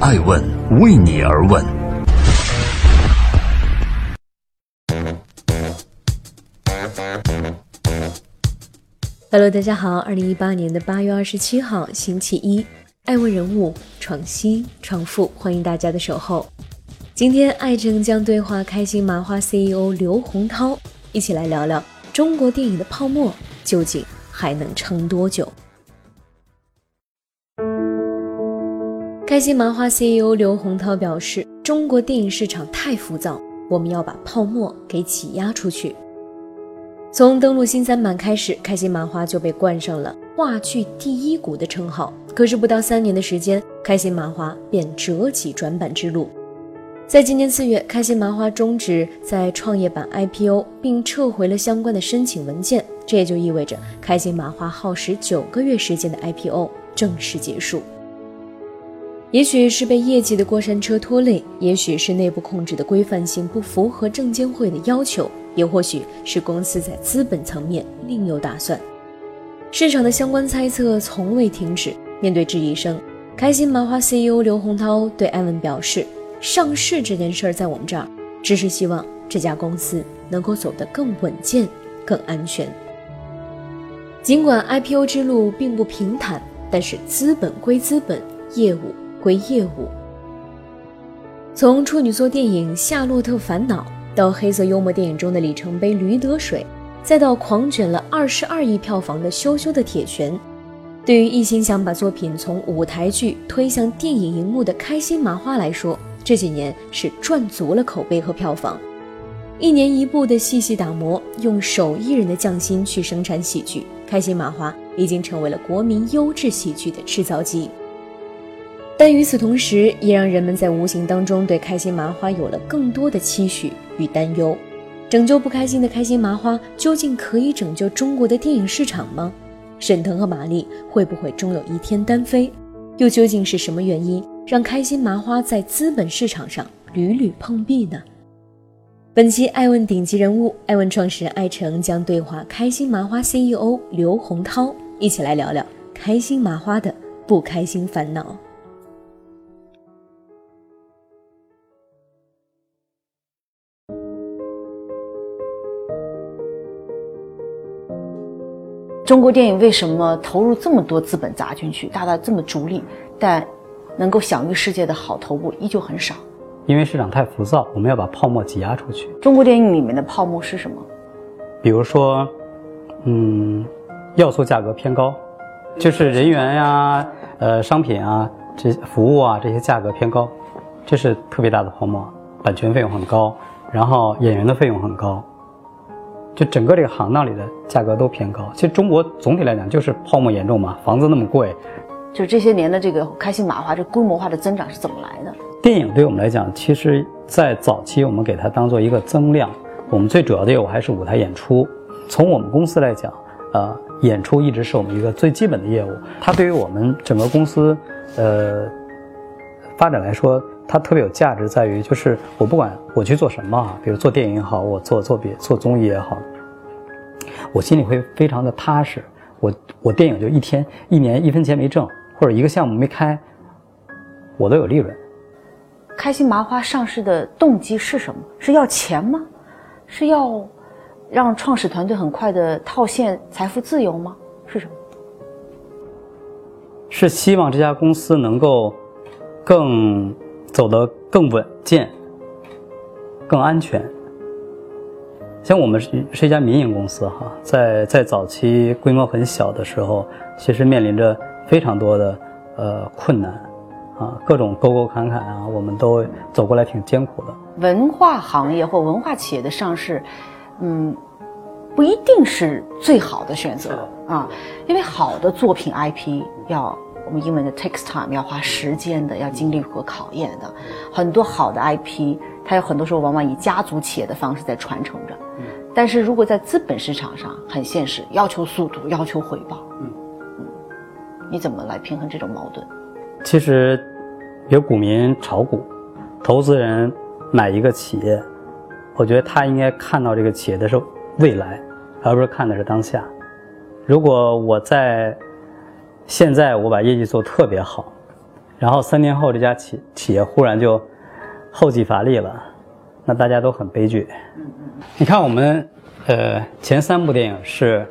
爱问为你而问。Hello，大家好，二零一八年的八月二十七号，星期一，爱问人物创新创富，欢迎大家的守候。今天，爱正将对话开心麻花 CEO 刘洪涛，一起来聊聊中国电影的泡沫究竟还能撑多久。开心麻花 CEO 刘洪涛表示：“中国电影市场太浮躁，我们要把泡沫给挤压出去。”从登陆新三板开始，开心麻花就被冠上了话剧第一股的称号。可是不到三年的时间，开心麻花便折戟转板之路。在今年四月，开心麻花终止在创业板 IPO，并撤回了相关的申请文件，这也就意味着开心麻花耗时九个月时间的 IPO 正式结束。也许是被业绩的过山车拖累，也许是内部控制的规范性不符合证监会的要求，也或许是公司在资本层面另有打算。市场的相关猜测从未停止。面对质疑声，开心麻花 CEO 刘洪涛对艾文表示：“上市这件事儿在我们这儿，只是希望这家公司能够走得更稳健、更安全。尽管 IPO 之路并不平坦，但是资本归资本，业务。”归业务。从处女座电影《夏洛特烦恼》到黑色幽默电影中的里程碑《驴得水》，再到狂卷了二十二亿票房的《羞羞的铁拳》，对于一心想把作品从舞台剧推向电影荧幕的开心麻花来说，这几年是赚足了口碑和票房。一年一部的细细打磨，用手艺人的匠心去生产喜剧，开心麻花已经成为了国民优质喜剧的制造机。但与此同时，也让人们在无形当中对开心麻花有了更多的期许与担忧。拯救不开心的开心麻花，究竟可以拯救中国的电影市场吗？沈腾和马丽会不会终有一天单飞？又究竟是什么原因让开心麻花在资本市场上屡屡碰壁呢？本期爱问顶级人物，爱问创始人艾诚将对话开心麻花 CEO 刘洪涛，一起来聊聊开心麻花的不开心烦恼。中国电影为什么投入这么多资本砸进去，大大这么逐利，但能够享誉世界的好头部依旧很少？因为市场太浮躁，我们要把泡沫挤压出去。中国电影里面的泡沫是什么？比如说，嗯，要素价格偏高，就是人员呀、呃商品啊、这服务啊这些价格偏高，这是特别大的泡沫。版权费用很高，然后演员的费用很高。就整个这个行当里的价格都偏高。其实中国总体来讲就是泡沫严重嘛，房子那么贵。就这些年的这个开心麻花这规模化的增长是怎么来的？电影对我们来讲，其实，在早期我们给它当做一个增量。我们最主要的业务还是舞台演出。从我们公司来讲，呃，演出一直是我们一个最基本的业务。它对于我们整个公司，呃，发展来说。它特别有价值，在于就是我不管我去做什么啊，比如做电影也好，我做做别做综艺也好，我心里会非常的踏实。我我电影就一天一年一分钱没挣，或者一个项目没开，我都有利润。开心麻花上市的动机是什么？是要钱吗？是要让创始团队很快的套现财富自由吗？是什么？是希望这家公司能够更。走得更稳健、更安全。像我们是是一家民营公司哈，在在早期规模很小的时候，其实面临着非常多的呃困难啊，各种沟沟坎坎啊，我们都走过来挺艰苦的。文化行业或文化企业的上市，嗯，不一定是最好的选择啊，因为好的作品 IP 要。我们英文的 takes time 要花时间的，要经历和考验的。很多好的 IP，它有很多时候往往以家族企业的方式在传承着。嗯。但是如果在资本市场上，很现实，要求速度，要求回报。嗯嗯。你怎么来平衡这种矛盾？其实，有股民炒股，投资人买一个企业，我觉得他应该看到这个企业的是未来，而不是看的是当下。如果我在现在我把业绩做特别好，然后三年后这家企企业忽然就后继乏力了，那大家都很悲剧。你看我们呃前三部电影是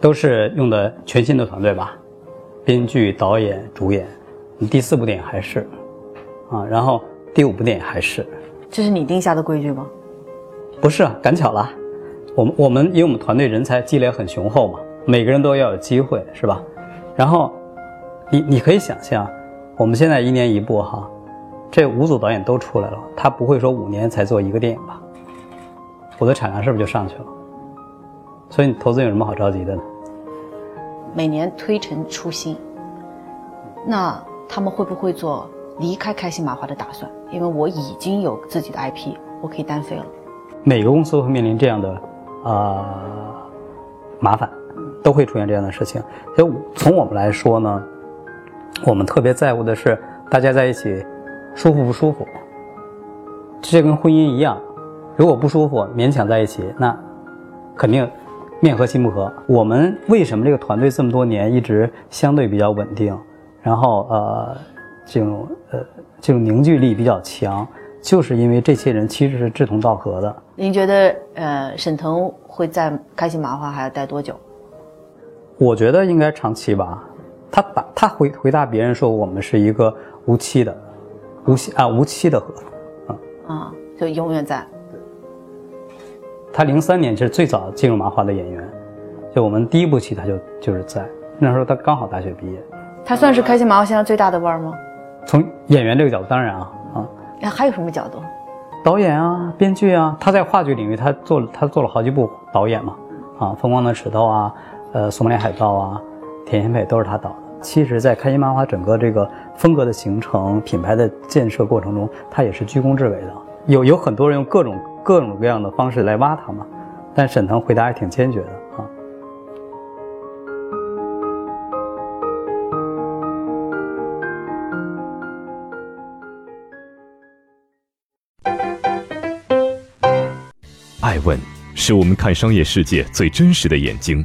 都是用的全新的团队吧，编剧、导演、主演，你第四部电影还是啊，然后第五部电影还是，这是你定下的规矩吗？不是啊，赶巧了，我们我们因为我们团队人才积累很雄厚嘛，每个人都要有机会，是吧？然后你你可以想象，我们现在一年一部哈，这五组导演都出来了，他不会说五年才做一个电影吧？我的产量是不是就上去了？所以你投资有什么好着急的呢？每年推陈出新，那他们会不会做离开开心麻花的打算？因为我已经有自己的 IP，我可以单飞了。每个公司都会面临这样的呃、麻烦，都会出现这样的事情。所以从我们来说呢，我们特别在乎的是大家在一起舒服不舒服。这跟婚姻一样，如果不舒服，勉强在一起，那肯定面和心不和。我们为什么这个团队这么多年一直相对比较稳定，然后呃，这种呃这种凝聚力比较强，就是因为这些人其实是志同道合的。您觉得呃，沈腾会在开心麻花还要待多久？我觉得应该长期吧。他答他回回答别人说我们是一个无期的，无期啊无期的合同。啊、就永远在。他零三年其实最早进入麻花的演员，就我们第一部戏他就就是在那时候他刚好大学毕业。他算是开心麻花现在最大的腕儿吗？从演员这个角度，当然啊啊，那还有什么角度？导演啊，编剧啊，他在话剧领域他做了他做了好几部导演嘛，啊，《疯狂的石头》啊，呃，《索马里海盗》啊，《田仙配》都是他导的。其实，在开心麻花整个这个风格的形成、品牌的建设过程中，他也是居功至伟的。有有很多人用各种各种各样的方式来挖他嘛，但沈腾回答还挺坚决的啊。爱问是我们看商业世界最真实的眼睛，